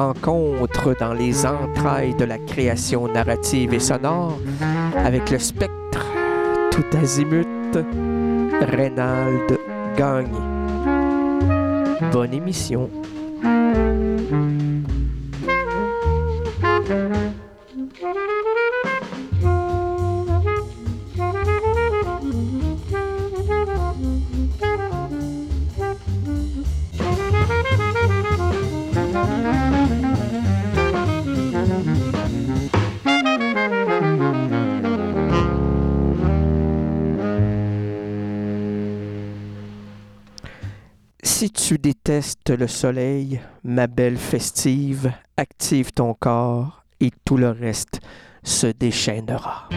Rencontre dans les entrailles de la création narrative et sonore avec le spectre tout azimut, Reynald Gagné. Bonne émission. Tu détestes le soleil, ma belle festive, active ton corps et tout le reste se déchaînera.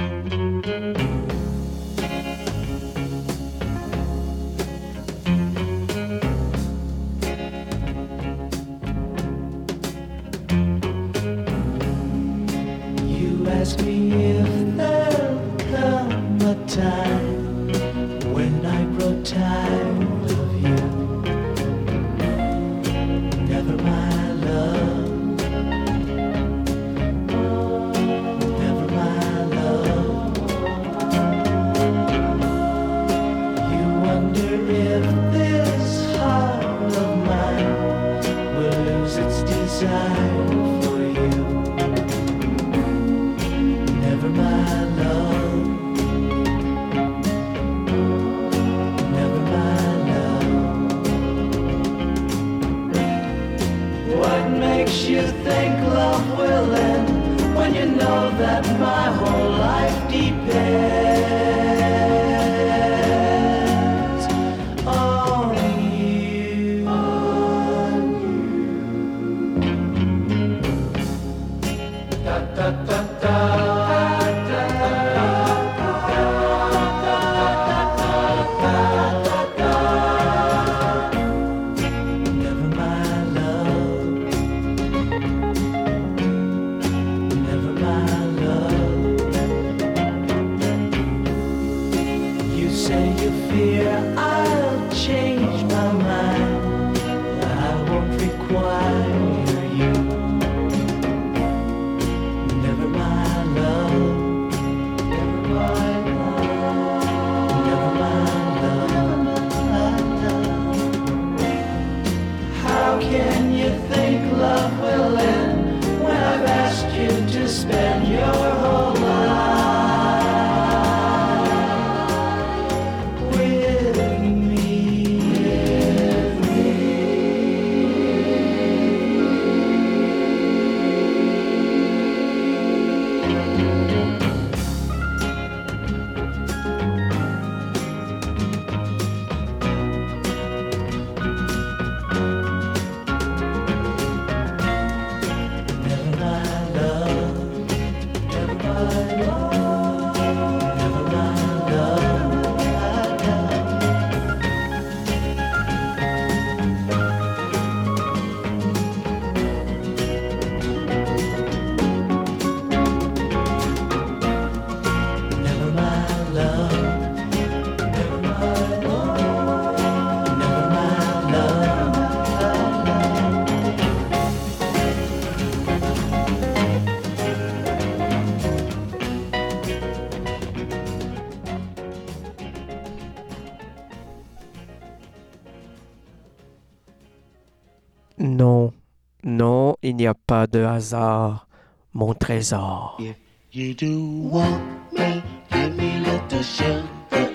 Il n'y a pas de hasard, mon trésor. If you do want me, give me little sugar.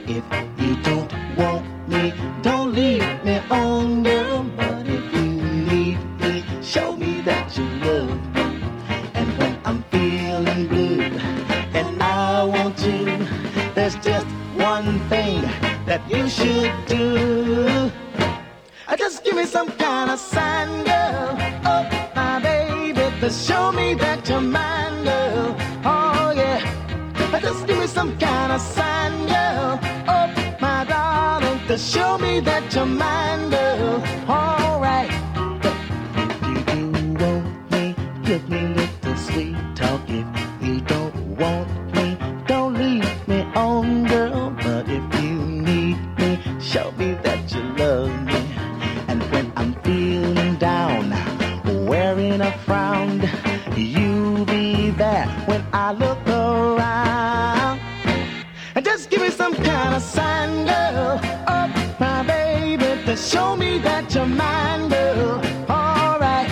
If you don't want me, don't leave me on, girl. But if you need me, show me that you love me. And when I'm feeling blue and I want you, there's just one thing that you should do. Just give me some kind of sign, to show me that you're mine, girl. Oh, yeah. Just give me some kind of sign, girl. Oh, my darling, to show me that you're mine, some kind of sign, girl. Up, my baby, to show me that you're mine, girl. Alright,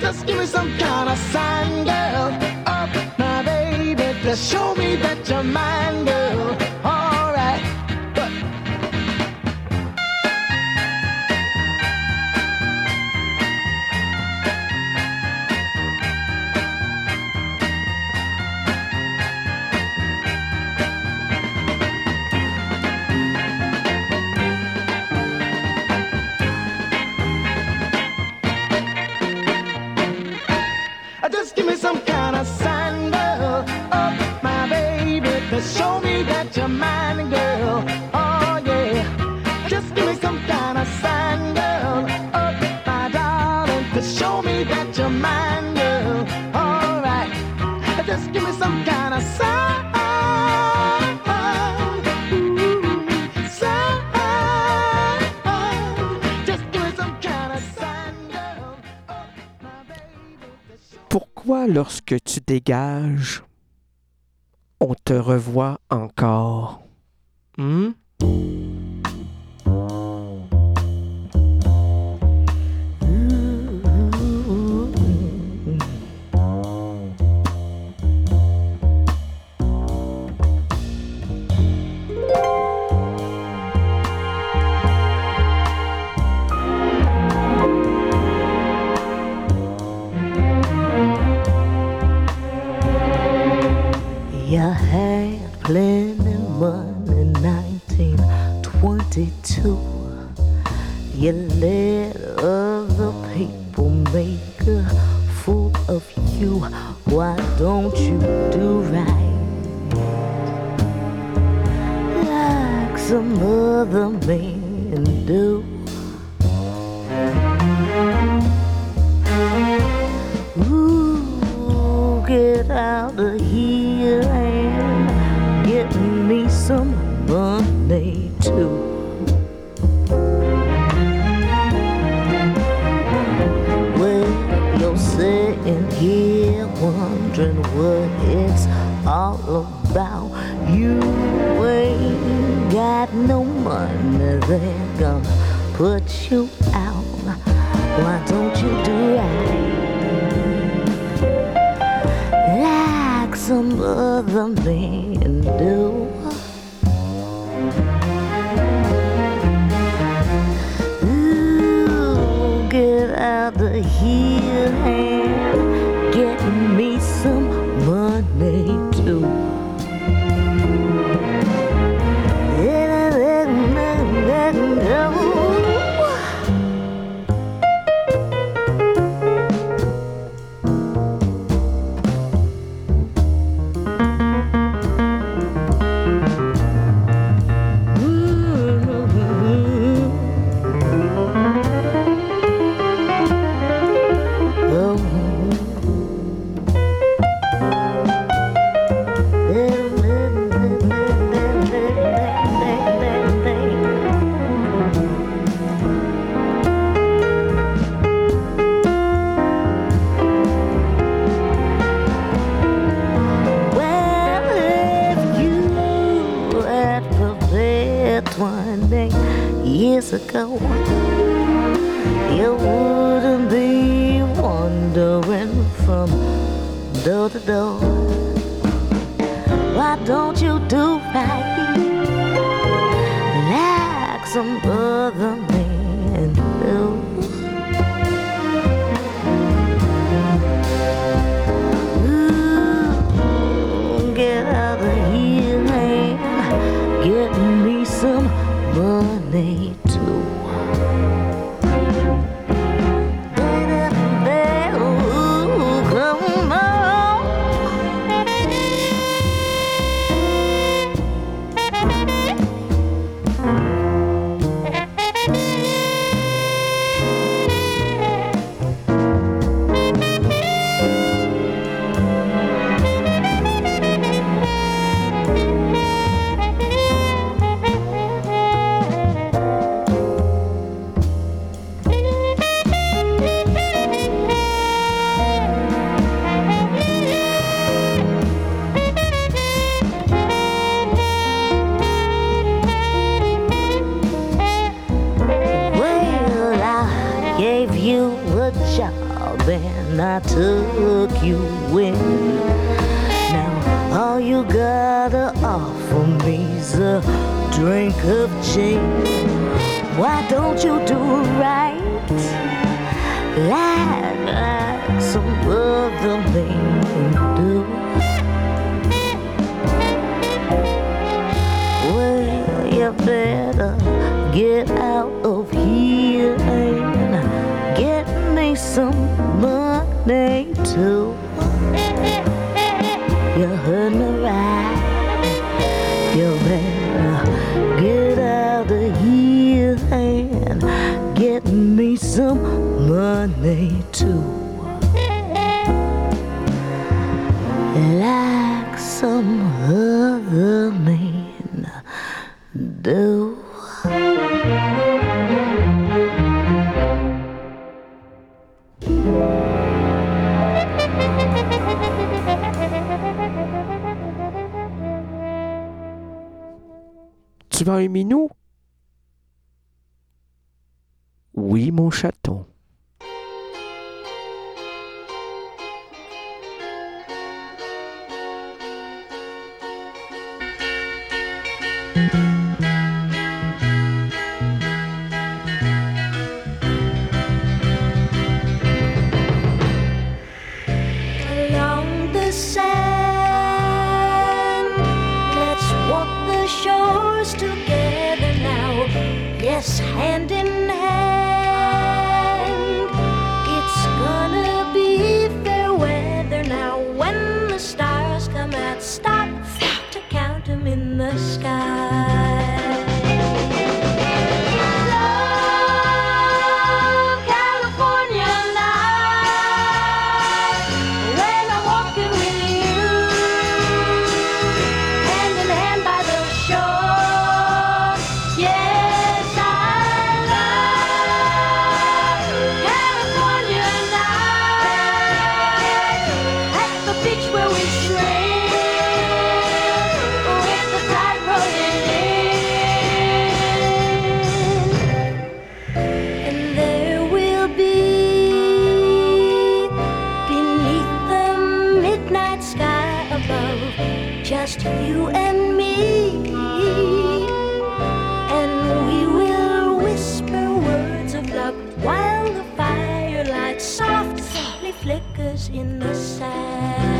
just give me some kind of sign, girl. Up, my baby, to show me that you're mine, girl. lorsque tu dégages, on te revoit encore. Hmm? I had plenty money, 1922. You let other people make a fool of you. Why don't you do right? Like some other men do. away. parmi nous? Oui, mon chaton. just you and me. And we will whisper words of love while the firelight softly flickers in the sand.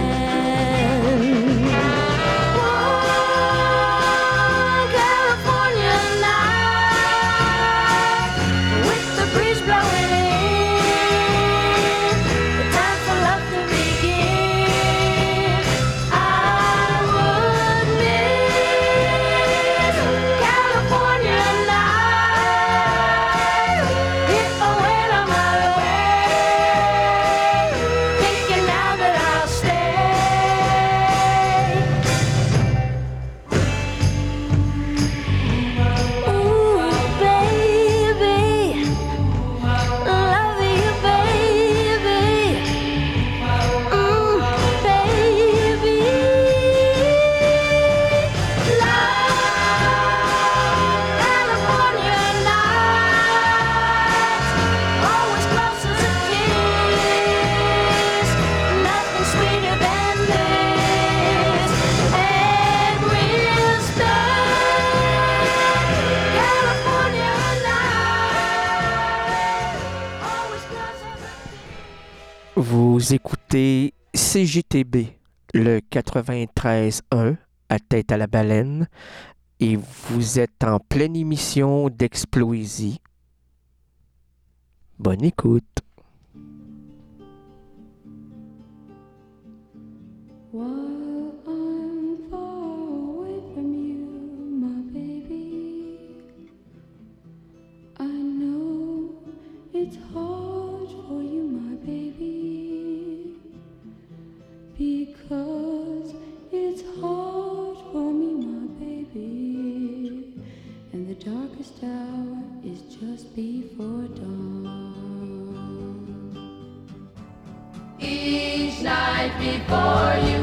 Vous écoutez CGTB, le 93.1 à tête à la baleine, et vous êtes en pleine émission d'Exploisie. Bonne écoute. for you.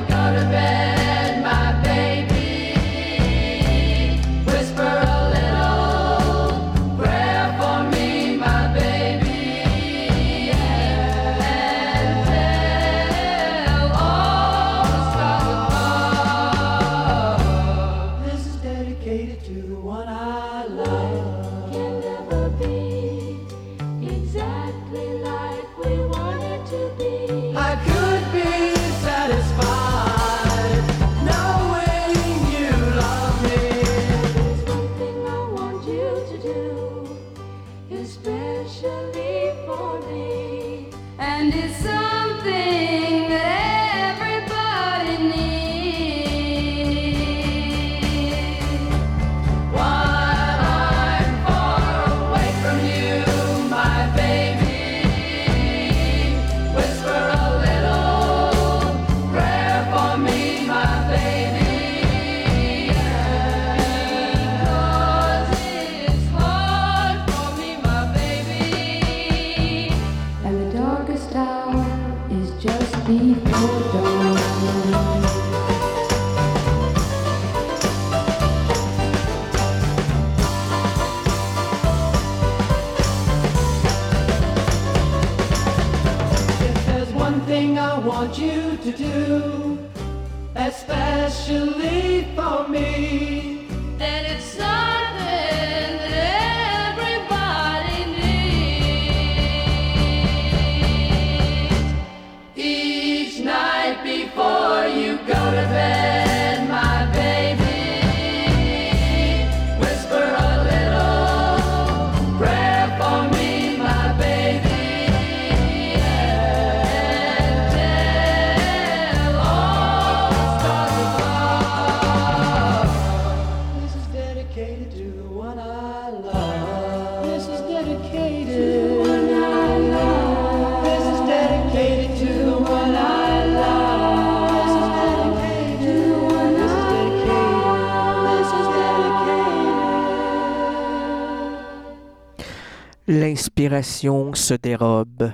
se dérobe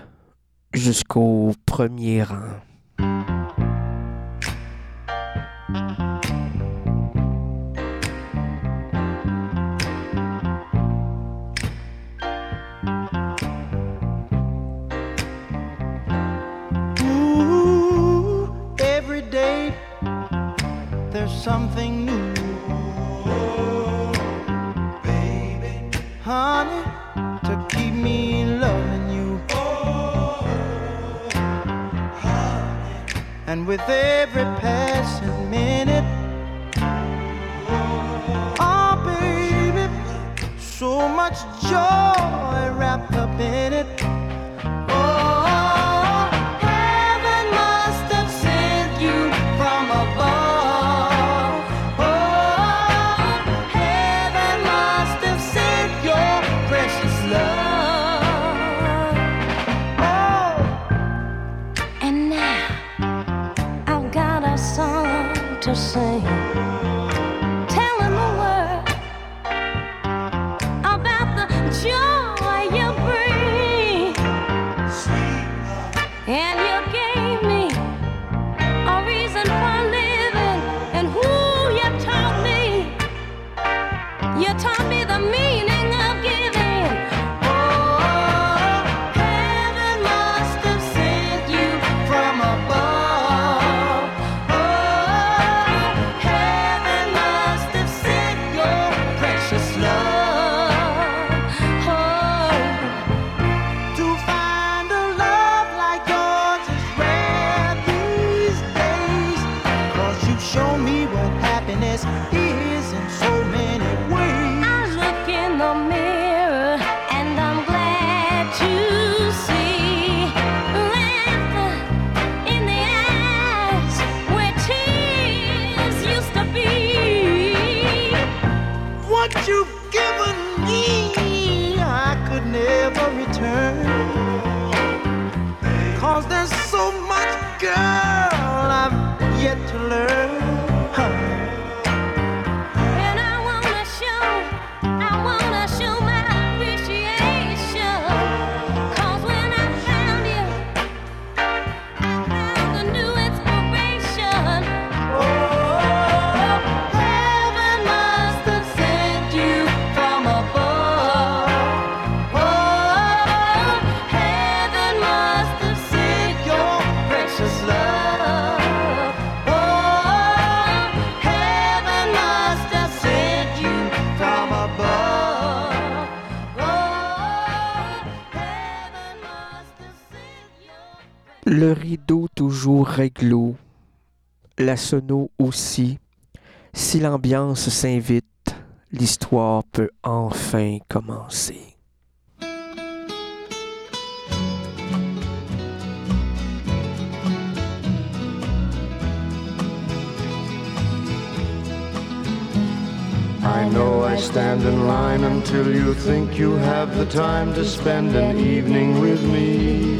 jusqu'au premier rang. and with every passing minute, oh baby, so much joy wrapped up in it. Le rideau toujours réglo, la sono aussi. Si l'ambiance s'invite, l'histoire peut enfin commencer. I know I stand in line until you think you have the time to spend an evening with me.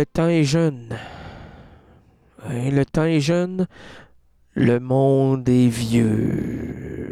Le temps est jeune. Le temps est jeune, le monde est vieux.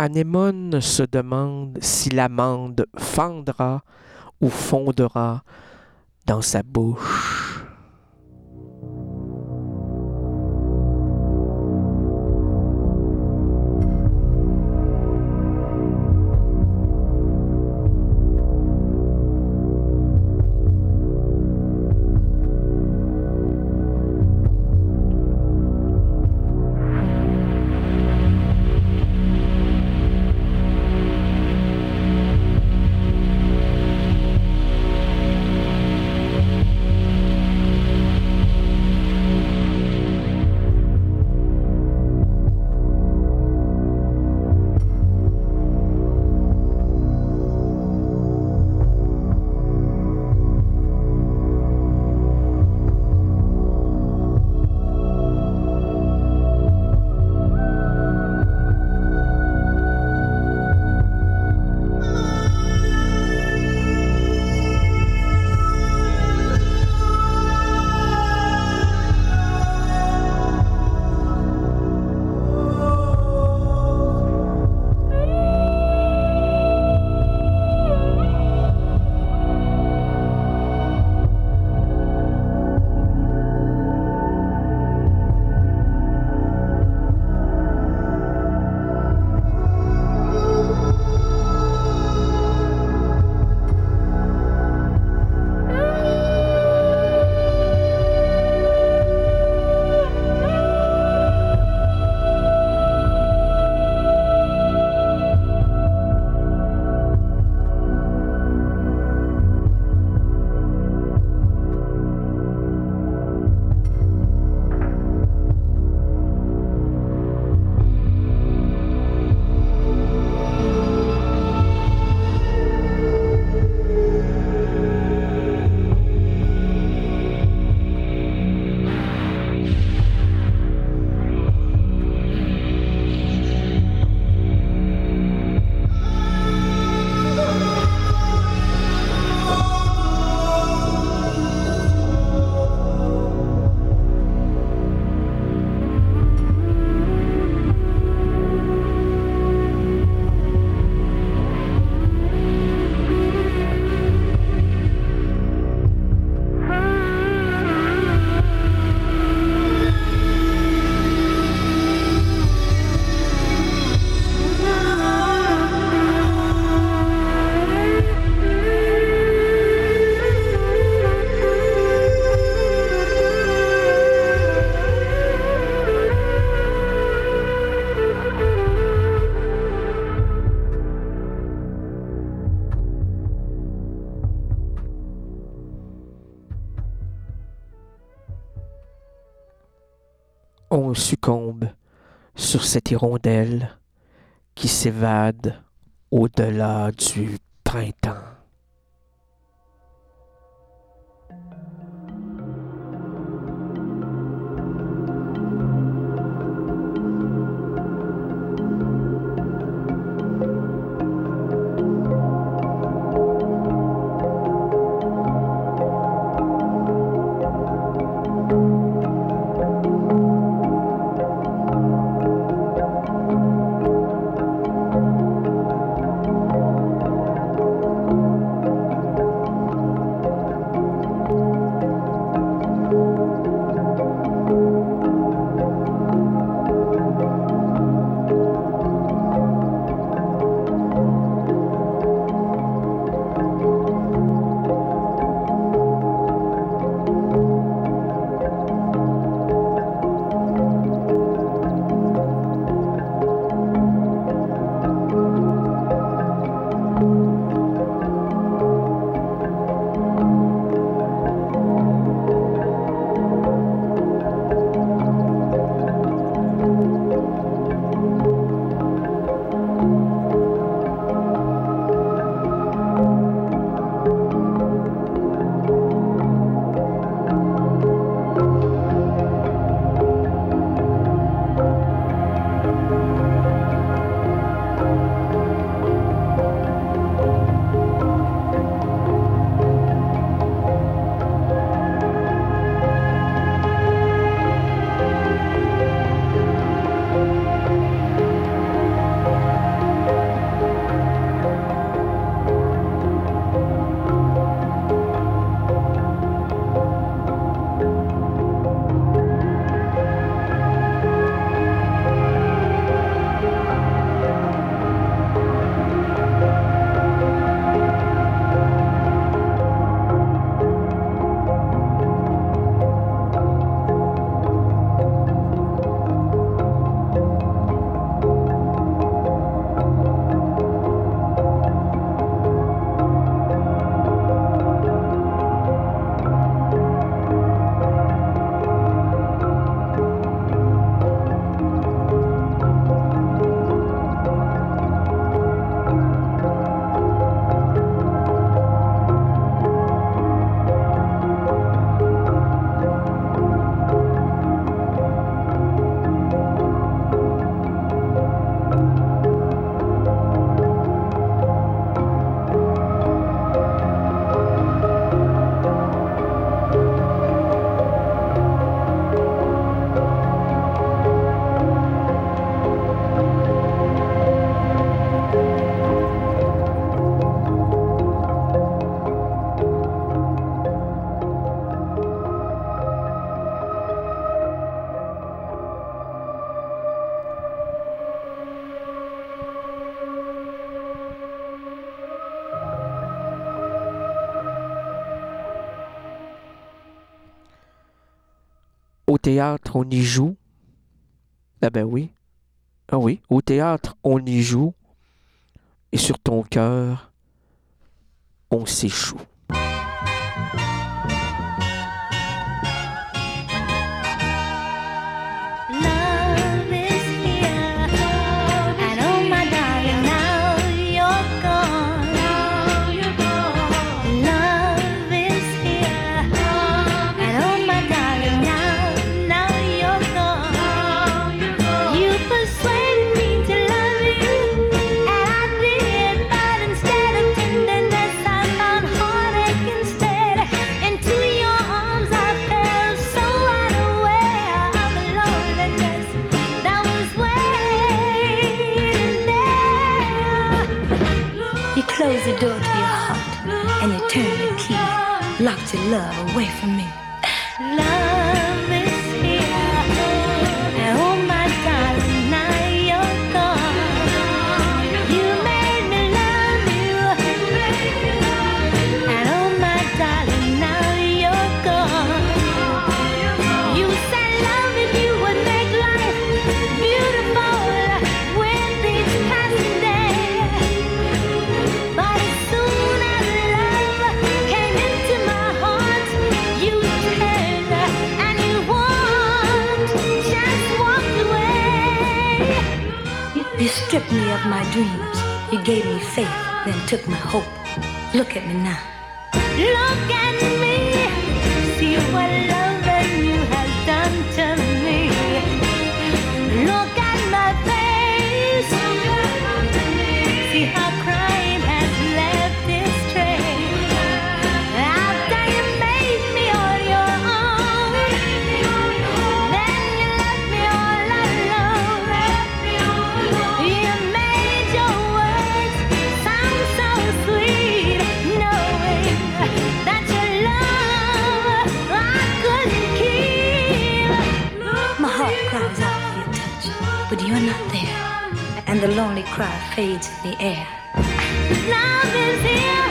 Anémone se demande si l'amande fendra ou fondra dans sa bouche. sur cette hirondelle qui s'évade au-delà du printemps. Au théâtre, on y joue. Ah ben oui. Ah oui, au théâtre, on y joue. Et sur ton cœur, on s'échoue. my dreams. You gave me faith, then took my hope. Look at me now. Look at but you're not there, and the lonely cry fades in the air. Love is here.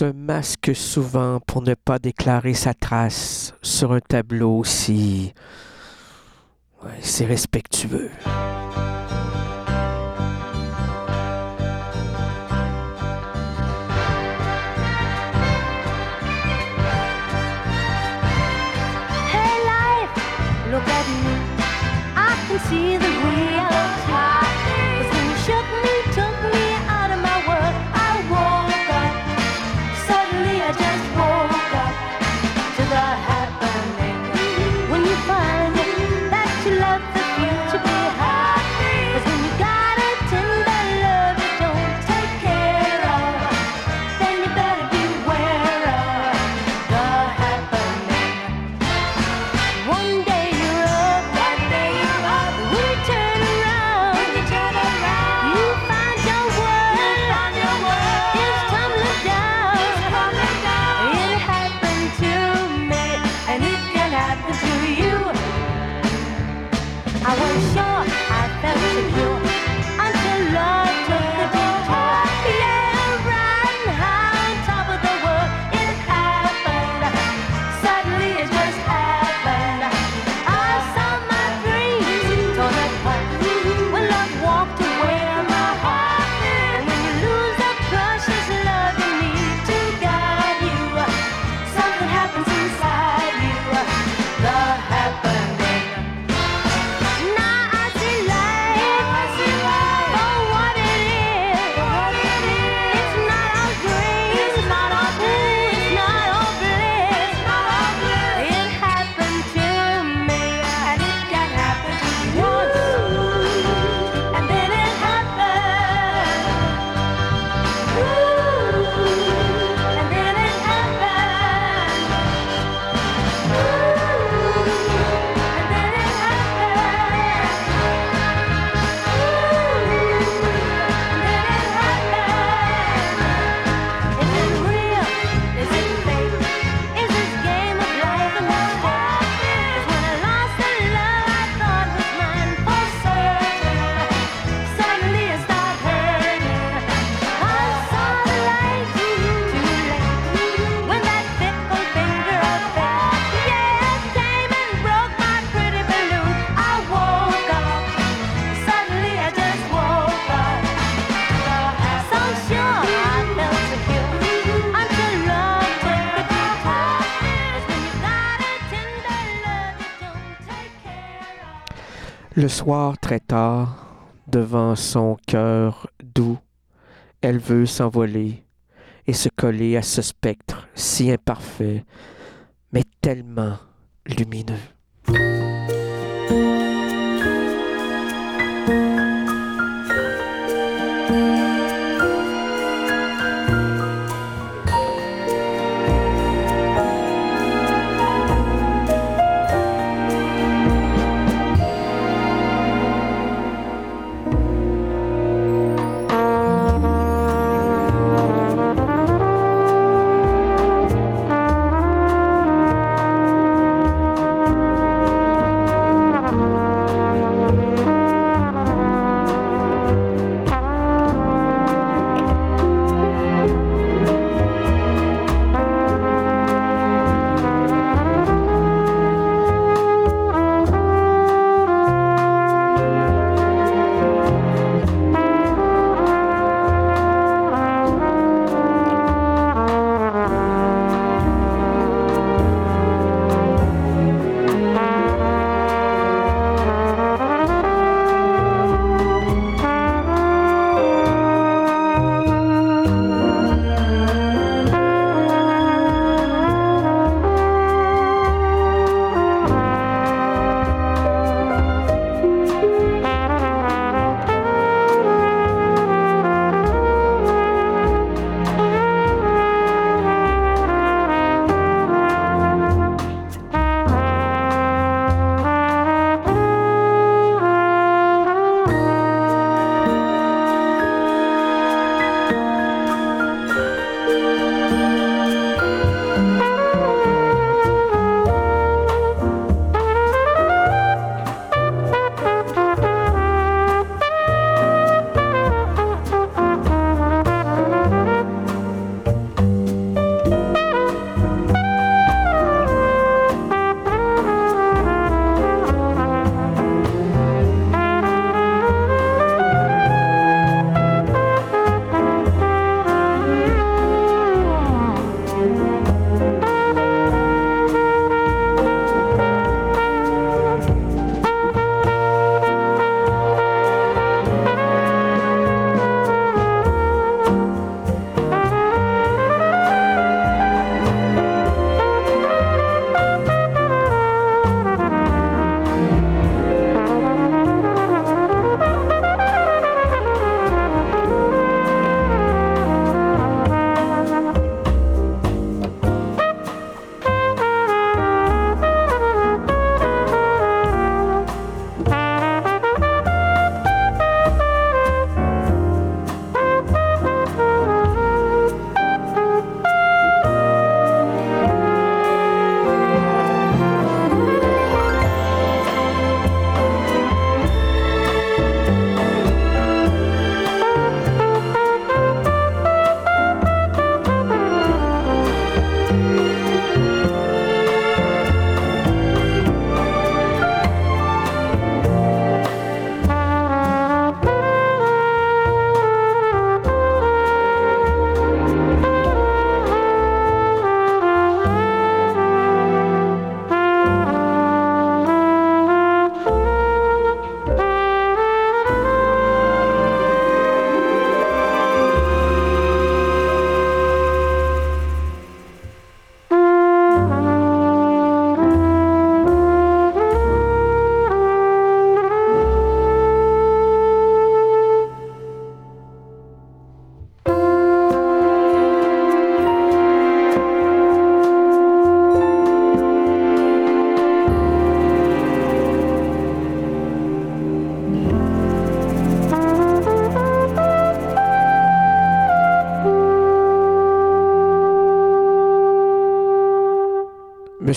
se masque souvent pour ne pas déclarer sa trace sur un tableau aussi... Respectueux. Le soir très tard, devant son cœur doux, elle veut s'envoler et se coller à ce spectre si imparfait, mais tellement lumineux.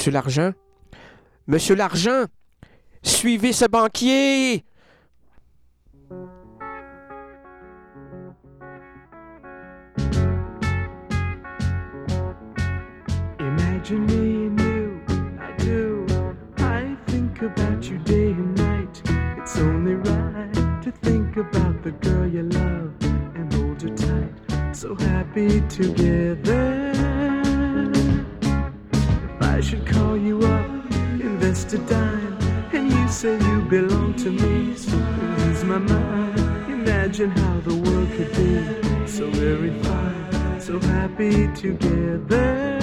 Monsieur l'Argent? Monsieur l'Argent! Suivez ce banquier! Imagine me and you, I do. I think about you day and night. It's only right to think about the girl you love and hold her tight. So happy together. And you say you belong to me, lose my mind. Imagine how the world could be so very fine, so happy together.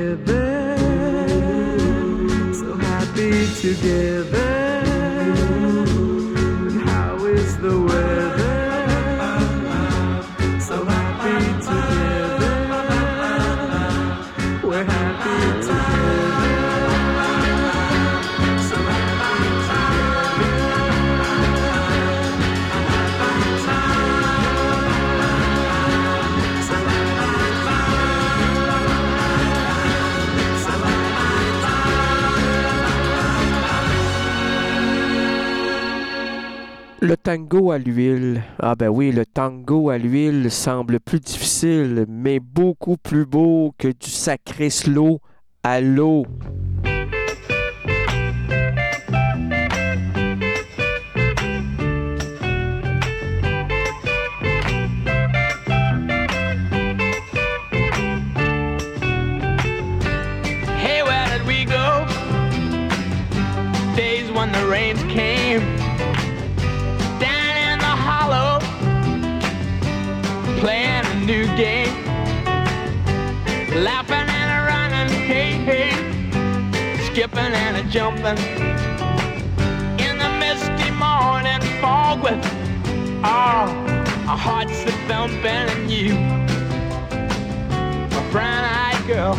À l'huile. Ah ben oui, le tango à l'huile semble plus difficile, mais beaucoup plus beau que du sacré slow à l'eau. Jumping in the misty morning fog with oh, our hearts a thumping and you, my brown-eyed girl.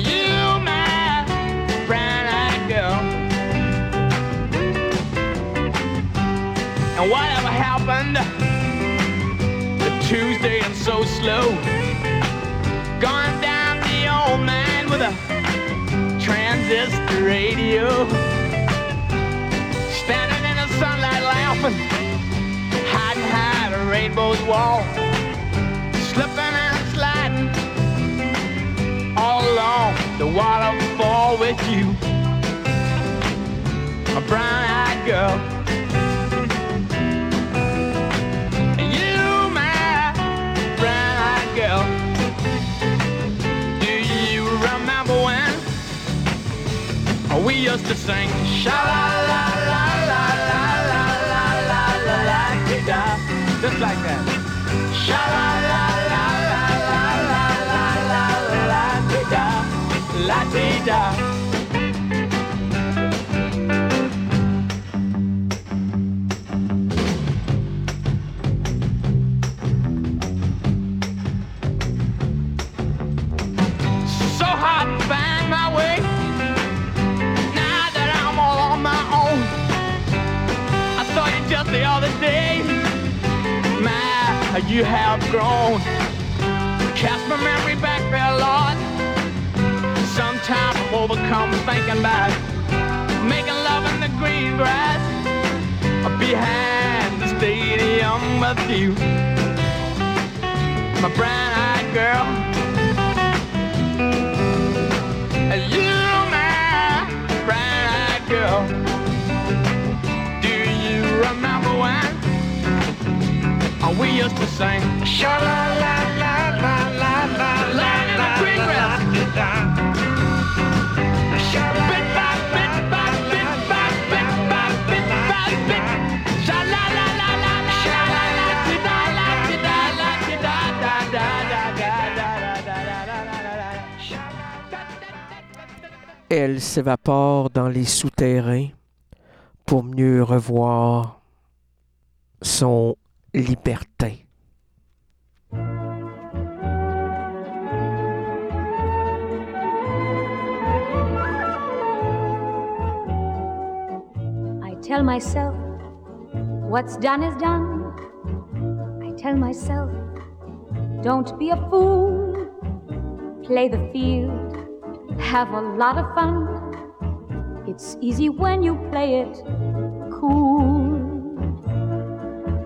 You, my brown-eyed girl. And whatever happened to Tuesday and so slow? Gone transistor radio. Standing in the sunlight laughing, hiding behind a rainbow's wall. Slipping and sliding all along the waterfall with you, a brown-eyed girl. We used to sing sha la la la la la la la la la la da just like that. Sha la la la la la la la la la da la da. Thinking about making love in the green grass behind the stadium with you. My brown-eyed girl. And you, my brown-eyed girl. Do you remember when we used to sing? Sha la la Elle s'évapore dans les souterrains pour mieux revoir son libertin. I tell myself, what's done is done. I tell myself, don't be a fool. Play the field, have a lot of fun. It's easy when you play it cool.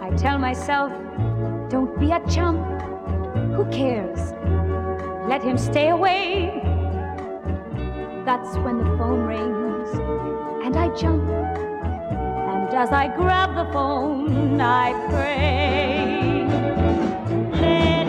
I tell myself, don't be a chump. Who cares? Let him stay away. That's when the phone rings and I jump. And as I grab the phone, I pray. Let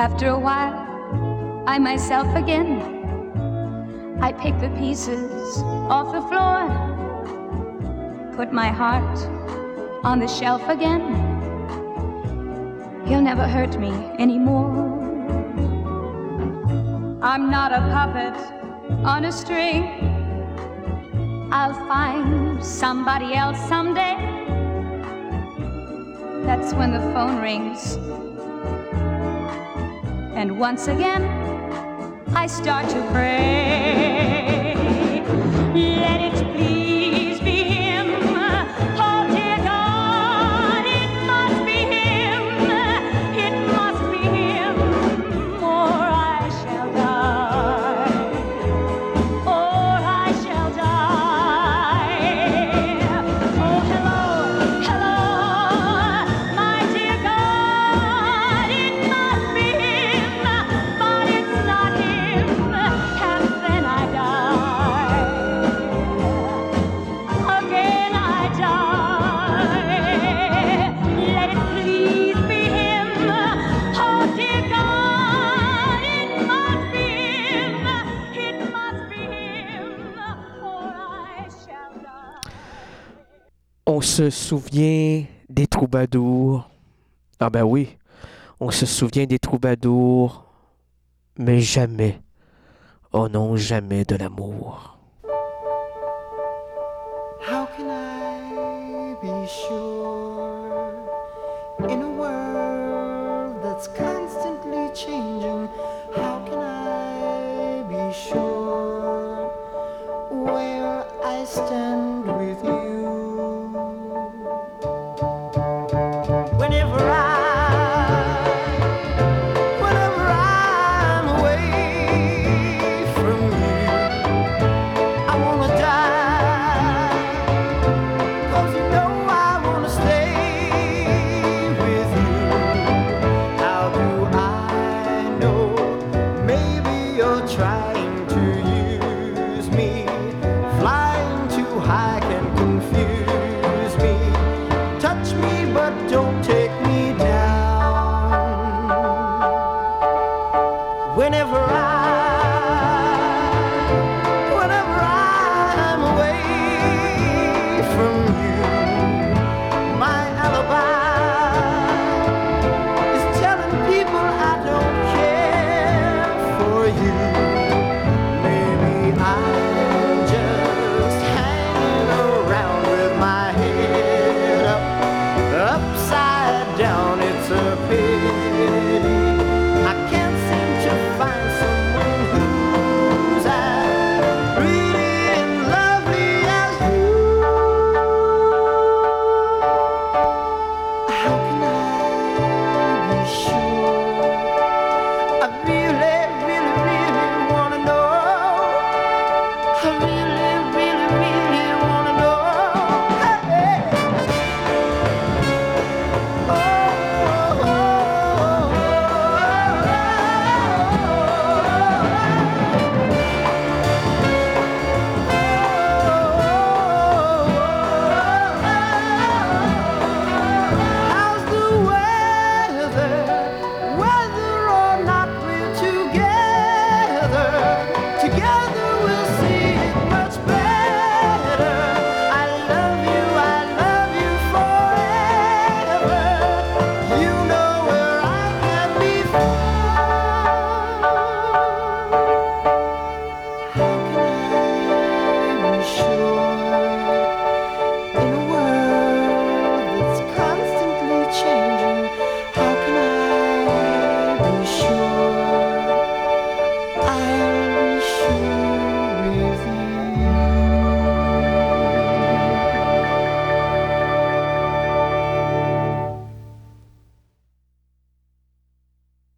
After a while, I myself again. I pick the pieces off the floor, put my heart on the shelf again. He'll never hurt me anymore. I'm not a puppet on a string. I'll find somebody else someday. That's when the phone rings. And once again, I start to pray. Se souvient des troubadours. Ah ben oui, on se souvient des troubadours, mais jamais, oh non, jamais de l'amour.